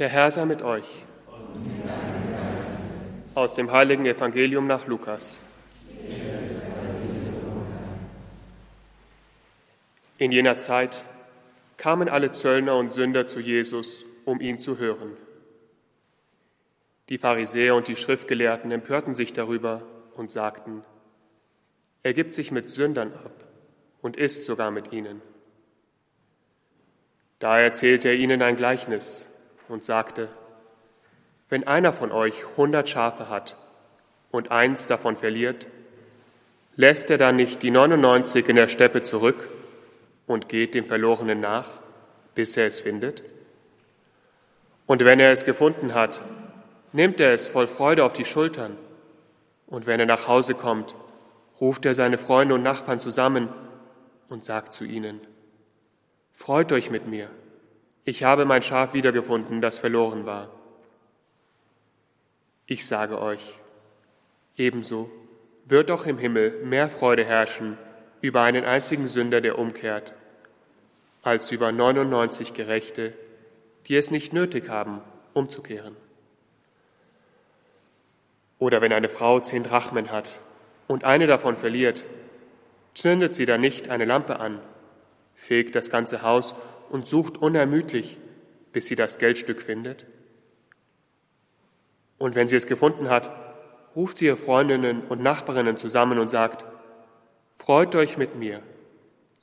Der Herr sei mit euch. Aus dem heiligen Evangelium nach Lukas. In jener Zeit kamen alle Zöllner und Sünder zu Jesus, um ihn zu hören. Die Pharisäer und die Schriftgelehrten empörten sich darüber und sagten, er gibt sich mit Sündern ab und isst sogar mit ihnen. Da erzählte er ihnen ein Gleichnis und sagte, wenn einer von euch hundert Schafe hat und eins davon verliert, lässt er dann nicht die 99 in der Steppe zurück und geht dem Verlorenen nach, bis er es findet? Und wenn er es gefunden hat, nimmt er es voll Freude auf die Schultern. Und wenn er nach Hause kommt, ruft er seine Freunde und Nachbarn zusammen und sagt zu ihnen, Freut euch mit mir, ich habe mein Schaf wiedergefunden, das verloren war. Ich sage euch, ebenso wird auch im Himmel mehr Freude herrschen über einen einzigen Sünder, der umkehrt, als über 99 Gerechte, die es nicht nötig haben, umzukehren. Oder wenn eine Frau zehn Drachmen hat und eine davon verliert, zündet sie dann nicht eine Lampe an, fegt das ganze Haus und sucht unermüdlich, bis sie das Geldstück findet? Und wenn sie es gefunden hat, ruft sie ihre Freundinnen und Nachbarinnen zusammen und sagt, Freut euch mit mir,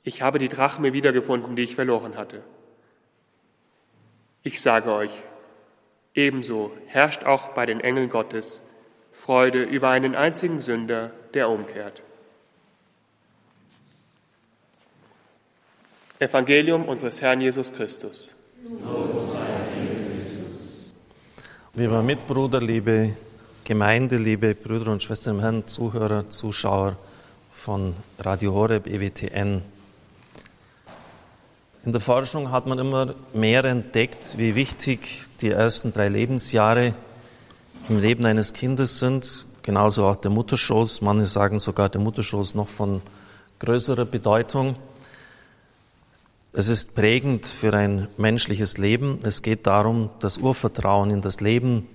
ich habe die Drachme wiedergefunden, die ich verloren hatte. Ich sage euch, ebenso herrscht auch bei den Engeln Gottes Freude über einen einzigen Sünder, der umkehrt. Evangelium unseres Herrn Jesus Christus. Lieber Mitbruder, liebe Gemeinde, liebe Brüder und Schwestern im Herrn, Zuhörer, Zuschauer von Radio Horeb EWTN. In der Forschung hat man immer mehr entdeckt, wie wichtig die ersten drei Lebensjahre im Leben eines Kindes sind, genauso auch der Mutterschoß. Manche sagen sogar der Mutterschoß noch von größerer Bedeutung. Es ist prägend für ein menschliches Leben. Es geht darum, das Urvertrauen in das Leben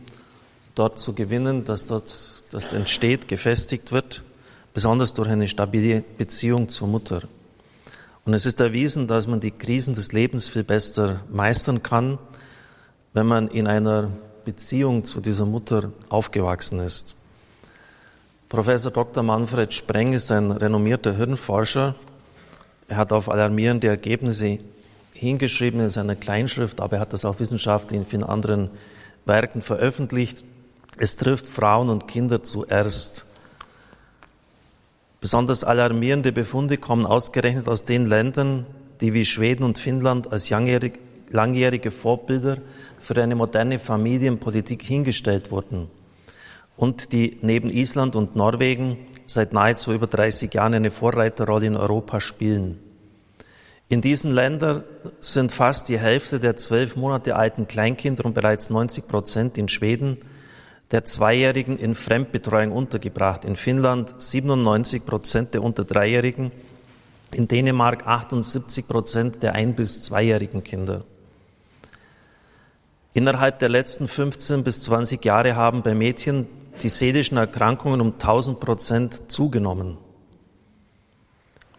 dort zu gewinnen, dass dort das entsteht, gefestigt wird, besonders durch eine stabile Beziehung zur Mutter. Und es ist erwiesen, dass man die Krisen des Lebens viel besser meistern kann, wenn man in einer Beziehung zu dieser Mutter aufgewachsen ist. Professor Dr. Manfred Spreng ist ein renommierter Hirnforscher er hat auf alarmierende Ergebnisse hingeschrieben in seiner Kleinschrift, aber er hat das auch wissenschaftlich in vielen anderen Werken veröffentlicht. Es trifft Frauen und Kinder zuerst. Besonders alarmierende Befunde kommen ausgerechnet aus den Ländern, die wie Schweden und Finnland als langjährige Vorbilder für eine moderne Familienpolitik hingestellt wurden und die neben Island und Norwegen seit nahezu über 30 Jahren eine Vorreiterrolle in Europa spielen. In diesen Ländern sind fast die Hälfte der zwölf Monate alten Kleinkinder und bereits 90 Prozent in Schweden der Zweijährigen in Fremdbetreuung untergebracht. In Finnland 97 Prozent der unter Dreijährigen, in Dänemark 78 Prozent der ein- bis zweijährigen Kinder. Innerhalb der letzten 15 bis 20 Jahre haben bei Mädchen die seelischen Erkrankungen um 1000 Prozent zugenommen.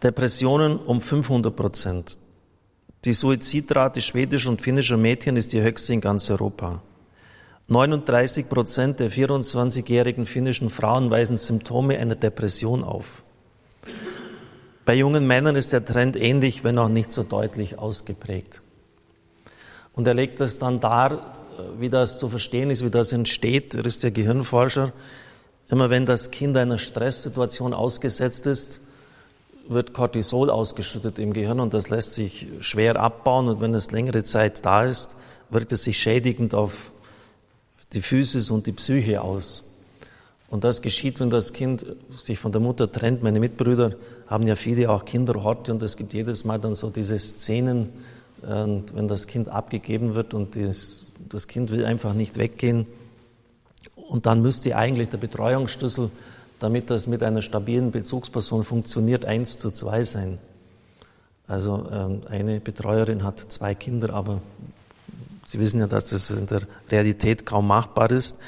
Depressionen um 500 Prozent. Die Suizidrate schwedischer und finnischer Mädchen ist die höchste in ganz Europa. 39 Prozent der 24-jährigen finnischen Frauen weisen Symptome einer Depression auf. Bei jungen Männern ist der Trend ähnlich, wenn auch nicht so deutlich ausgeprägt. Und er legt es dann dar, wie das zu verstehen ist, wie das entsteht. Er ist ja Gehirnforscher. Immer wenn das Kind einer Stresssituation ausgesetzt ist, wird Cortisol ausgeschüttet im Gehirn und das lässt sich schwer abbauen und wenn es längere Zeit da ist, wirkt es sich schädigend auf die Physis und die Psyche aus. Und das geschieht, wenn das Kind sich von der Mutter trennt. Meine Mitbrüder haben ja viele auch Kinderhorte und es gibt jedes Mal dann so diese Szenen, wenn das Kind abgegeben wird und das das Kind will einfach nicht weggehen. Und dann müsste eigentlich der Betreuungsschlüssel, damit das mit einer stabilen Bezugsperson funktioniert, eins zu zwei sein. Also ähm, eine Betreuerin hat zwei Kinder, aber Sie wissen ja, dass das in der Realität kaum machbar ist.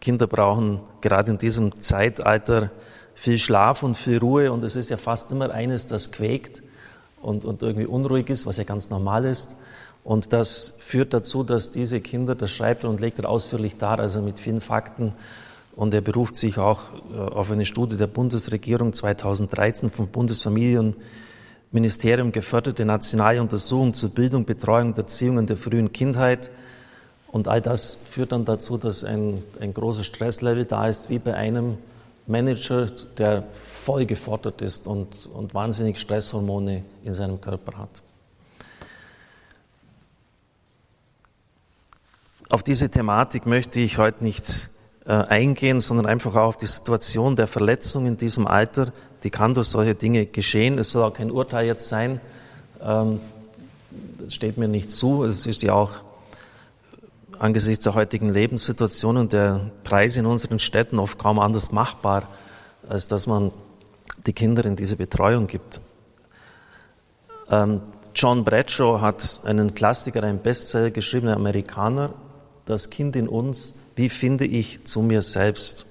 Kinder brauchen gerade in diesem Zeitalter viel Schlaf und viel Ruhe und es ist ja fast immer eines, das quäkt und, und irgendwie unruhig ist, was ja ganz normal ist. Und das führt dazu, dass diese Kinder, das schreibt er und legt er ausführlich dar, also mit vielen Fakten. Und er beruft sich auch äh, auf eine Studie der Bundesregierung 2013 vom Bundesfamilienministerium geförderte nationale Untersuchung zur Bildung, Betreuung und Erziehung in der frühen Kindheit. Und all das führt dann dazu, dass ein, ein großer Stresslevel da ist, wie bei einem Manager, der voll gefordert ist und, und wahnsinnig Stresshormone in seinem Körper hat. Auf diese Thematik möchte ich heute nicht äh, eingehen, sondern einfach auch auf die Situation der Verletzung in diesem Alter. Die kann durch solche Dinge geschehen. Es soll auch kein Urteil jetzt sein. Ähm, das steht mir nicht zu. Es ist ja auch angesichts der heutigen Lebenssituation und der Preise in unseren Städten oft kaum anders machbar, als dass man die Kinder in diese Betreuung gibt. Ähm, John Bradshaw hat einen Klassiker, einen Bestseller geschrieben, ein Amerikaner, Das Kind in uns, wie finde ich zu mir selbst?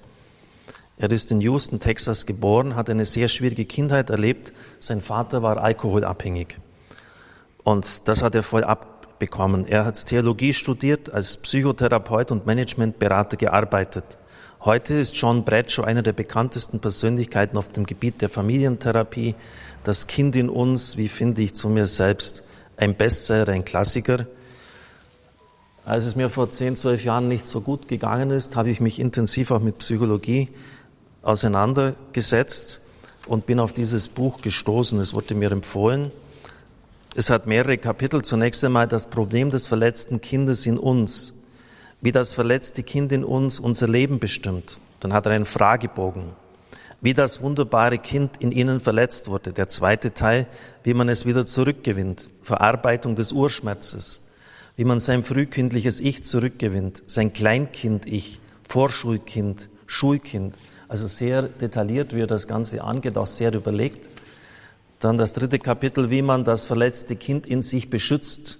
Er ist in Houston, Texas geboren, hat eine sehr schwierige Kindheit erlebt. Sein Vater war alkoholabhängig. Und das hat er voll ab, bekommen. Er hat Theologie studiert, als Psychotherapeut und Managementberater gearbeitet. Heute ist John Bradshaw einer der bekanntesten Persönlichkeiten auf dem Gebiet der Familientherapie. Das Kind in uns, wie finde ich zu mir selbst? Ein Bestseller, ein Klassiker. Als es mir vor zehn, zwölf Jahren nicht so gut gegangen ist, habe ich mich intensiv auch mit Psychologie auseinandergesetzt und bin auf dieses Buch gestoßen. Es wurde mir empfohlen. Es hat mehrere Kapitel. Zunächst einmal das Problem des verletzten Kindes in uns. Wie das verletzte Kind in uns unser Leben bestimmt. Dann hat er einen Fragebogen. Wie das wunderbare Kind in ihnen verletzt wurde. Der zweite Teil, wie man es wieder zurückgewinnt. Verarbeitung des Urschmerzes. Wie man sein frühkindliches Ich zurückgewinnt. Sein Kleinkind-Ich, Vorschulkind, Schulkind. Also sehr detailliert, er das Ganze angeht, auch sehr überlegt. Dann das dritte Kapitel, wie man das verletzte Kind in sich beschützt,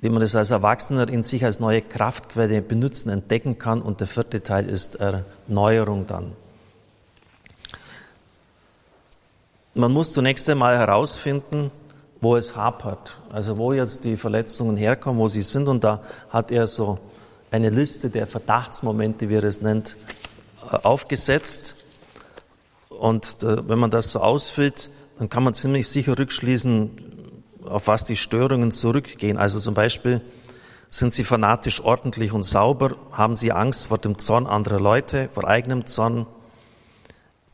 wie man es als Erwachsener in sich als neue Kraftquelle benutzen, entdecken kann. Und der vierte Teil ist Erneuerung dann. Man muss zunächst einmal herausfinden, wo es hapert, also wo jetzt die Verletzungen herkommen, wo sie sind. Und da hat er so eine Liste der Verdachtsmomente, wie er es nennt, aufgesetzt. Und äh, wenn man das so ausfüllt, dann kann man ziemlich sicher rückschließen, auf was die Störungen zurückgehen. Also zum Beispiel, sind sie fanatisch ordentlich und sauber? Haben sie Angst vor dem Zorn anderer Leute, vor eigenem Zorn?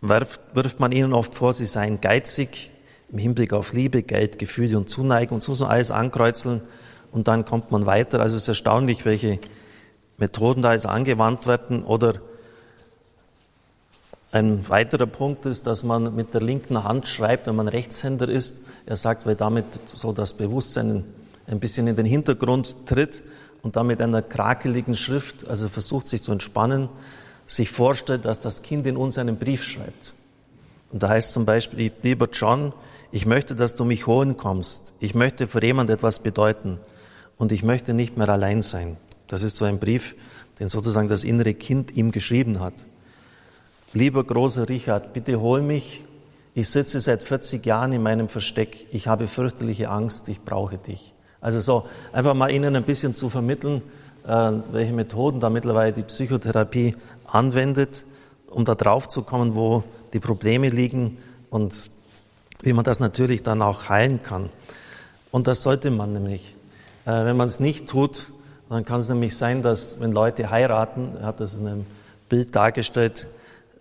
Wirft man ihnen oft vor, sie seien geizig im Hinblick auf Liebe, Geld, Gefühle und Zuneigung so so alles ankreuzeln und dann kommt man weiter. Also es ist erstaunlich, welche Methoden da jetzt angewandt werden oder ein weiterer Punkt ist, dass man mit der linken Hand schreibt, wenn man Rechtshänder ist. Er sagt, weil damit so das Bewusstsein ein bisschen in den Hintergrund tritt und damit einer krakeligen Schrift, also versucht sich zu entspannen, sich vorstellt, dass das Kind in uns einen Brief schreibt. Und da heißt zum Beispiel, lieber John, ich möchte, dass du mich holen kommst. Ich möchte für jemand etwas bedeuten. Und ich möchte nicht mehr allein sein. Das ist so ein Brief, den sozusagen das innere Kind ihm geschrieben hat. Lieber großer Richard, bitte hol mich. Ich sitze seit 40 Jahren in meinem Versteck. Ich habe fürchterliche Angst. Ich brauche dich. Also so, einfach mal Ihnen ein bisschen zu vermitteln, äh, welche Methoden da mittlerweile die Psychotherapie anwendet, um da drauf zu kommen, wo die Probleme liegen und wie man das natürlich dann auch heilen kann. Und das sollte man nämlich. Äh, wenn man es nicht tut, dann kann es nämlich sein, dass wenn Leute heiraten, er hat das in einem Bild dargestellt,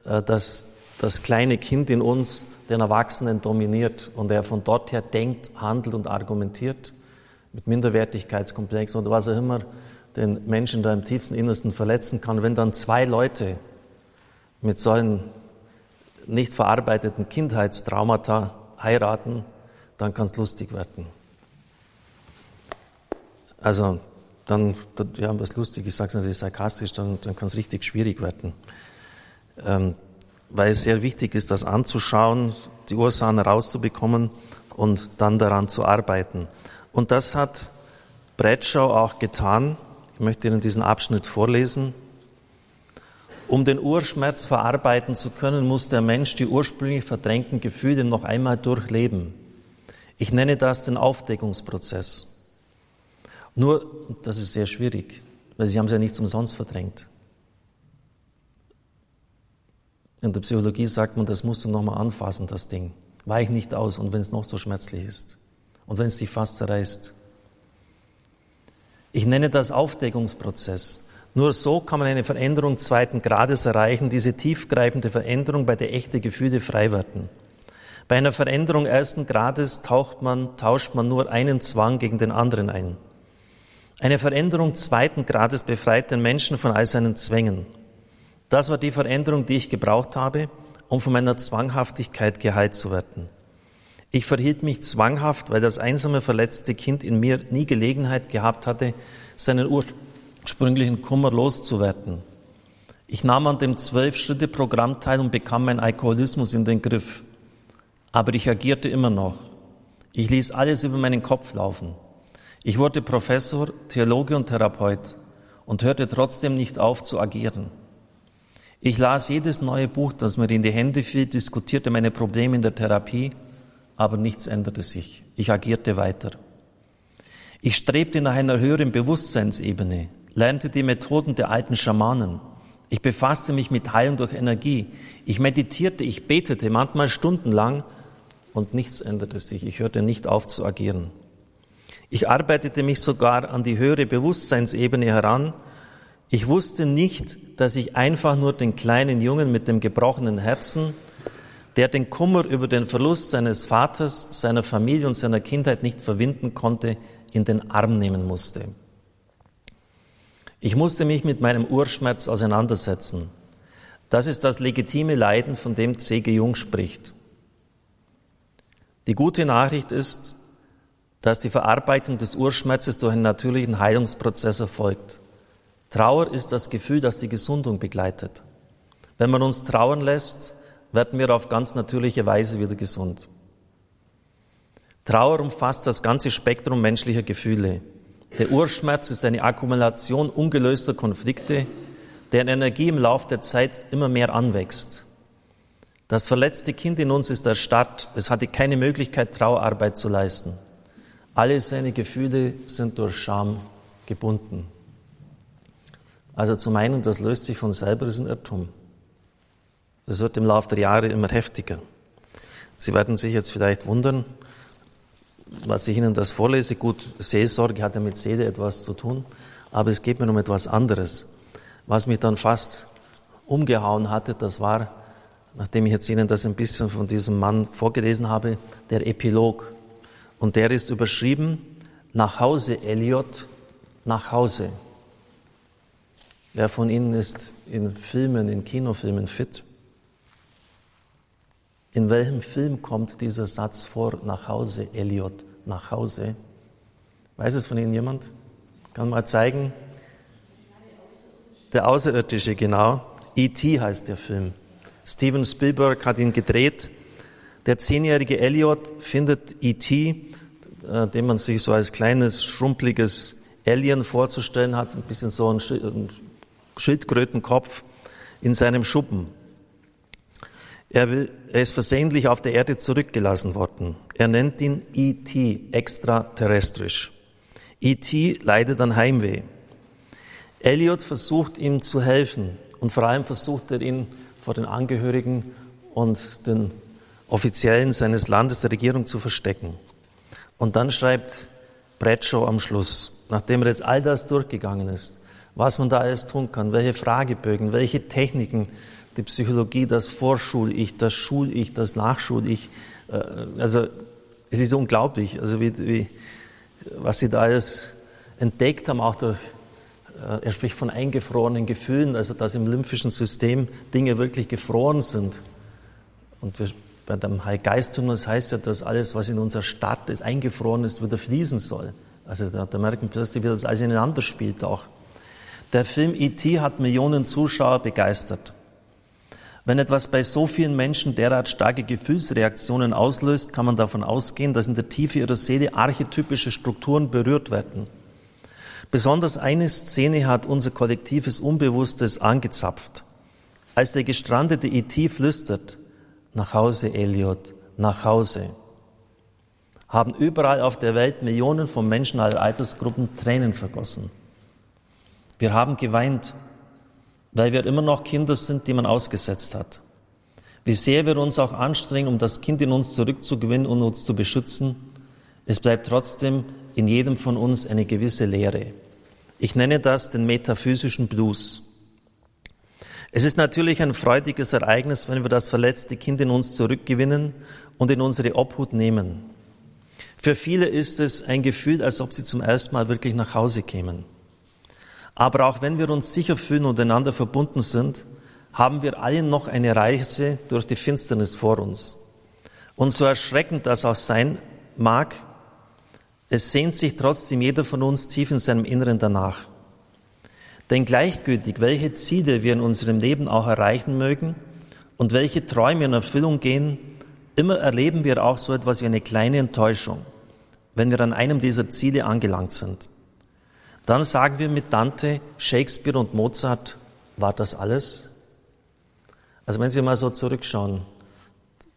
äh, dass das kleine Kind in uns den Erwachsenen dominiert und er von dort her denkt, handelt und argumentiert mit Minderwertigkeitskomplex oder was auch immer den Menschen da im tiefsten Innersten verletzen kann. Wenn dann zwei Leute mit solchen nicht verarbeiteten Kindheitstraumata heiraten, dann kann es lustig werden. Also dann, ja, was lustig, ich sage es natürlich sarkastisch, dann, dann kann es richtig schwierig werden ähm, weil es sehr wichtig ist, das anzuschauen, die Ursachen herauszubekommen und dann daran zu arbeiten. Und das hat Bradshaw auch getan. Ich möchte Ihnen diesen Abschnitt vorlesen. Um den Urschmerz verarbeiten zu können, muss der Mensch die ursprünglich verdrängten Gefühle noch einmal durchleben. Ich nenne das den Aufdeckungsprozess. Nur, das ist sehr schwierig, weil Sie haben es ja nichts umsonst verdrängt. In der Psychologie sagt man, das musst du nochmal anfassen, das Ding. Weich nicht aus und wenn es noch so schmerzlich ist und wenn es dich fast zerreißt. Ich nenne das Aufdeckungsprozess. Nur so kann man eine Veränderung zweiten Grades erreichen, diese tiefgreifende Veränderung, bei der echte Gefühle frei werden. Bei einer Veränderung ersten Grades taucht man, tauscht man nur einen Zwang gegen den anderen ein. Eine Veränderung zweiten Grades befreit den Menschen von all seinen Zwängen. Das war die Veränderung, die ich gebraucht habe, um von meiner Zwanghaftigkeit geheilt zu werden. Ich verhielt mich zwanghaft, weil das einsame, verletzte Kind in mir nie Gelegenheit gehabt hatte, seinen ursprünglichen Kummer loszuwerden. Ich nahm an dem Zwölf-Schritte-Programm teil und bekam meinen Alkoholismus in den Griff. Aber ich agierte immer noch. Ich ließ alles über meinen Kopf laufen. Ich wurde Professor, Theologe und Therapeut und hörte trotzdem nicht auf zu agieren. Ich las jedes neue Buch, das mir in die Hände fiel, diskutierte meine Probleme in der Therapie, aber nichts änderte sich. Ich agierte weiter. Ich strebte nach einer höheren Bewusstseinsebene, lernte die Methoden der alten Schamanen. Ich befasste mich mit Heilung durch Energie. Ich meditierte, ich betete manchmal stundenlang und nichts änderte sich. Ich hörte nicht auf zu agieren. Ich arbeitete mich sogar an die höhere Bewusstseinsebene heran ich wusste nicht, dass ich einfach nur den kleinen Jungen mit dem gebrochenen Herzen, der den Kummer über den Verlust seines Vaters, seiner Familie und seiner Kindheit nicht verwinden konnte, in den Arm nehmen musste. Ich musste mich mit meinem Urschmerz auseinandersetzen. Das ist das legitime Leiden, von dem C.G. Jung spricht. Die gute Nachricht ist, dass die Verarbeitung des Urschmerzes durch einen natürlichen Heilungsprozess erfolgt. Trauer ist das Gefühl, das die Gesundung begleitet. Wenn man uns trauern lässt, werden wir auf ganz natürliche Weise wieder gesund. Trauer umfasst das ganze Spektrum menschlicher Gefühle. Der Urschmerz ist eine Akkumulation ungelöster Konflikte, deren Energie im Laufe der Zeit immer mehr anwächst. Das verletzte Kind in uns ist erstarrt, es hatte keine Möglichkeit, Trauerarbeit zu leisten. Alle seine Gefühle sind durch Scham gebunden. Also zu meinen, das löst sich von selber, ist ein Irrtum. Das wird im Laufe der Jahre immer heftiger. Sie werden sich jetzt vielleicht wundern, was ich Ihnen das vorlese. Gut, Seelsorge hat ja mit Seele etwas zu tun, aber es geht mir um etwas anderes. Was mich dann fast umgehauen hatte, das war, nachdem ich jetzt Ihnen das ein bisschen von diesem Mann vorgelesen habe, der Epilog. Und der ist überschrieben, nach Hause, Eliot, nach Hause. Wer von Ihnen ist in Filmen, in Kinofilmen fit? In welchem Film kommt dieser Satz vor, nach Hause, Elliot, nach Hause? Weiß es von Ihnen jemand? Kann mal zeigen? Der Außerirdische, genau. E.T. heißt der Film. Steven Spielberg hat ihn gedreht. Der zehnjährige Elliot findet E.T., äh, den man sich so als kleines, schrumpeliges Alien vorzustellen hat, ein bisschen so ein Schildkrötenkopf in seinem Schuppen. Er, will, er ist versehentlich auf der Erde zurückgelassen worden. Er nennt ihn E.T., extraterrestrisch. E.T. leidet an Heimweh. Elliot versucht ihm zu helfen und vor allem versucht er ihn vor den Angehörigen und den Offiziellen seines Landes, der Regierung zu verstecken. Und dann schreibt Bradshaw am Schluss, nachdem er jetzt all das durchgegangen ist, was man da alles tun kann, welche Fragebögen, welche Techniken, die Psychologie, das Vorschul-Ich, das Schul-Ich, das Nachschul-Ich. Äh, also es ist unglaublich, also wie, wie, was sie da alles entdeckt haben, auch durch, äh, er spricht von eingefrorenen Gefühlen, also dass im lymphischen System Dinge wirklich gefroren sind. Und wir, bei dem Heilgeistturnus heißt ja, dass alles, was in unserer Stadt ist, eingefroren ist, wieder fließen soll. Also da, da merken plötzlich, wie das alles ineinander spielt auch. Der Film E.T. hat Millionen Zuschauer begeistert. Wenn etwas bei so vielen Menschen derart starke Gefühlsreaktionen auslöst, kann man davon ausgehen, dass in der Tiefe ihrer Seele archetypische Strukturen berührt werden. Besonders eine Szene hat unser kollektives Unbewusstes angezapft. Als der gestrandete E.T. flüstert, nach Hause, Elliot, nach Hause, haben überall auf der Welt Millionen von Menschen aller Altersgruppen Tränen vergossen. Wir haben geweint, weil wir immer noch Kinder sind, die man ausgesetzt hat. Wie sehr wir uns auch anstrengen, um das Kind in uns zurückzugewinnen und uns zu beschützen, es bleibt trotzdem in jedem von uns eine gewisse Leere. Ich nenne das den metaphysischen Blues. Es ist natürlich ein freudiges Ereignis, wenn wir das verletzte Kind in uns zurückgewinnen und in unsere Obhut nehmen. Für viele ist es ein Gefühl, als ob sie zum ersten Mal wirklich nach Hause kämen. Aber auch wenn wir uns sicher fühlen und einander verbunden sind, haben wir alle noch eine Reise durch die Finsternis vor uns. Und so erschreckend das auch sein mag, es sehnt sich trotzdem jeder von uns tief in seinem Inneren danach. Denn gleichgültig, welche Ziele wir in unserem Leben auch erreichen mögen und welche Träume in Erfüllung gehen, immer erleben wir auch so etwas wie eine kleine Enttäuschung, wenn wir an einem dieser Ziele angelangt sind. Dann sagen wir mit Dante, Shakespeare und Mozart, war das alles? Also wenn Sie mal so zurückschauen,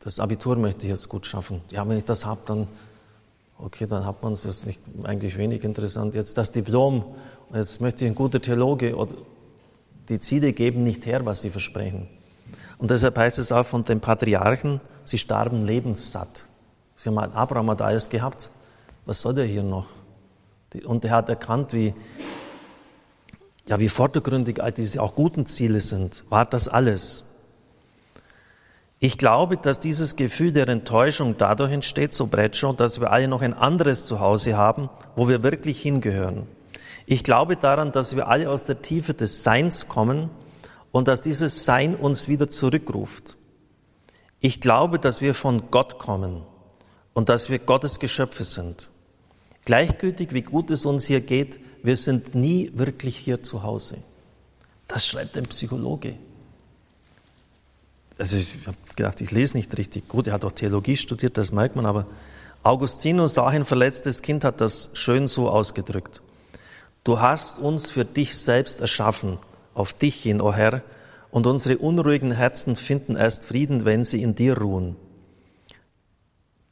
das Abitur möchte ich jetzt gut schaffen. Ja, wenn ich das habe, dann, okay, dann hat man es, ist nicht, eigentlich wenig interessant. Jetzt das Diplom, jetzt möchte ich ein guter Theologe, oder die Ziele geben nicht her, was sie versprechen. Und deshalb heißt es auch von den Patriarchen, sie starben lebenssatt. Sie haben, Abraham hat alles gehabt. Was soll der hier noch? Und er hat erkannt, wie, ja, wie vordergründig all diese auch guten Ziele sind. War das alles? Ich glaube, dass dieses Gefühl der Enttäuschung dadurch entsteht, so Bradshaw, dass wir alle noch ein anderes Zuhause haben, wo wir wirklich hingehören. Ich glaube daran, dass wir alle aus der Tiefe des Seins kommen und dass dieses Sein uns wieder zurückruft. Ich glaube, dass wir von Gott kommen und dass wir Gottes Geschöpfe sind. Gleichgültig, wie gut es uns hier geht, wir sind nie wirklich hier zu Hause. Das schreibt ein Psychologe. Also ich habe gedacht, ich lese nicht richtig gut. Er hat auch Theologie studiert, das merkt man, aber Augustinus, sah ein verletztes Kind, hat das schön so ausgedrückt. Du hast uns für dich selbst erschaffen, auf dich hin, o oh Herr, und unsere unruhigen Herzen finden erst Frieden, wenn sie in dir ruhen.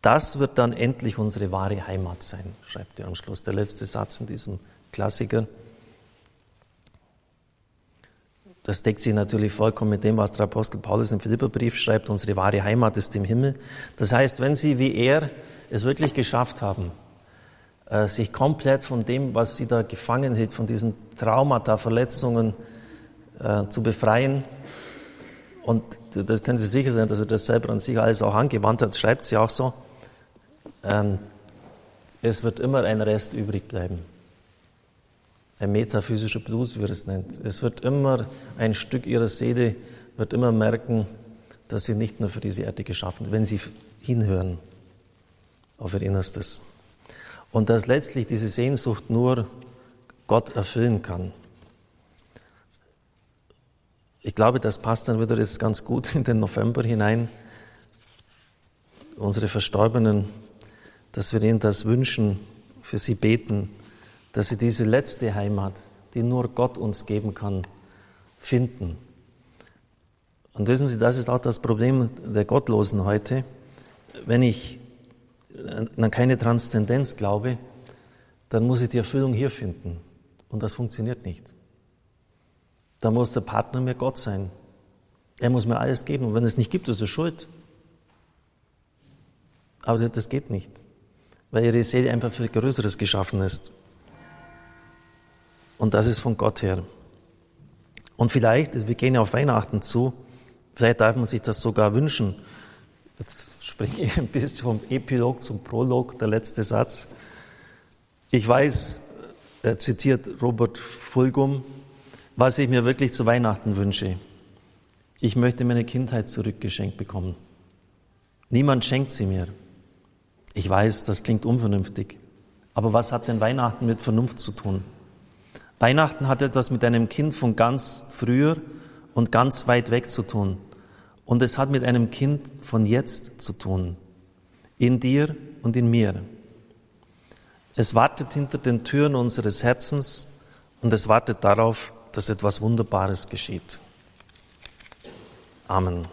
Das wird dann endlich unsere wahre Heimat sein, schreibt er am Schluss. Der letzte Satz in diesem Klassiker. Das deckt sich natürlich vollkommen mit dem, was der Apostel Paulus im Philipperbrief schreibt. Unsere wahre Heimat ist im Himmel. Das heißt, wenn Sie wie er es wirklich geschafft haben, äh, sich komplett von dem, was Sie da gefangen hält, von diesen Traumata, Verletzungen äh, zu befreien, und das können Sie sicher sein, dass er das selber an sich alles auch angewandt hat, schreibt sie auch so, ähm, es wird immer ein Rest übrig bleiben. Ein metaphysischer Blues, wie er es nennt. Es wird immer ein Stück ihrer Seele, wird immer merken, dass sie nicht nur für diese Erde geschaffen, wenn sie hinhören auf ihr Innerstes. Und dass letztlich diese Sehnsucht nur Gott erfüllen kann. Ich glaube, das passt dann wieder jetzt ganz gut in den November hinein. Unsere Verstorbenen dass wir ihnen das wünschen, für sie beten, dass sie diese letzte Heimat, die nur Gott uns geben kann, finden. Und wissen Sie, das ist auch das Problem der Gottlosen heute. Wenn ich an keine Transzendenz glaube, dann muss ich die Erfüllung hier finden. Und das funktioniert nicht. Da muss der Partner mir Gott sein. Er muss mir alles geben. Und wenn es nicht gibt, ist er schuld. Aber das geht nicht weil ihre Seele einfach für Größeres geschaffen ist. Und das ist von Gott her. Und vielleicht, wir gehen ja auf Weihnachten zu, vielleicht darf man sich das sogar wünschen. Jetzt springe ich ein bisschen vom Epilog zum Prolog, der letzte Satz. Ich weiß, er zitiert Robert Fulgum, was ich mir wirklich zu Weihnachten wünsche. Ich möchte meine Kindheit zurückgeschenkt bekommen. Niemand schenkt sie mir. Ich weiß, das klingt unvernünftig. Aber was hat denn Weihnachten mit Vernunft zu tun? Weihnachten hat etwas mit einem Kind von ganz früher und ganz weit weg zu tun. Und es hat mit einem Kind von jetzt zu tun. In dir und in mir. Es wartet hinter den Türen unseres Herzens und es wartet darauf, dass etwas Wunderbares geschieht. Amen.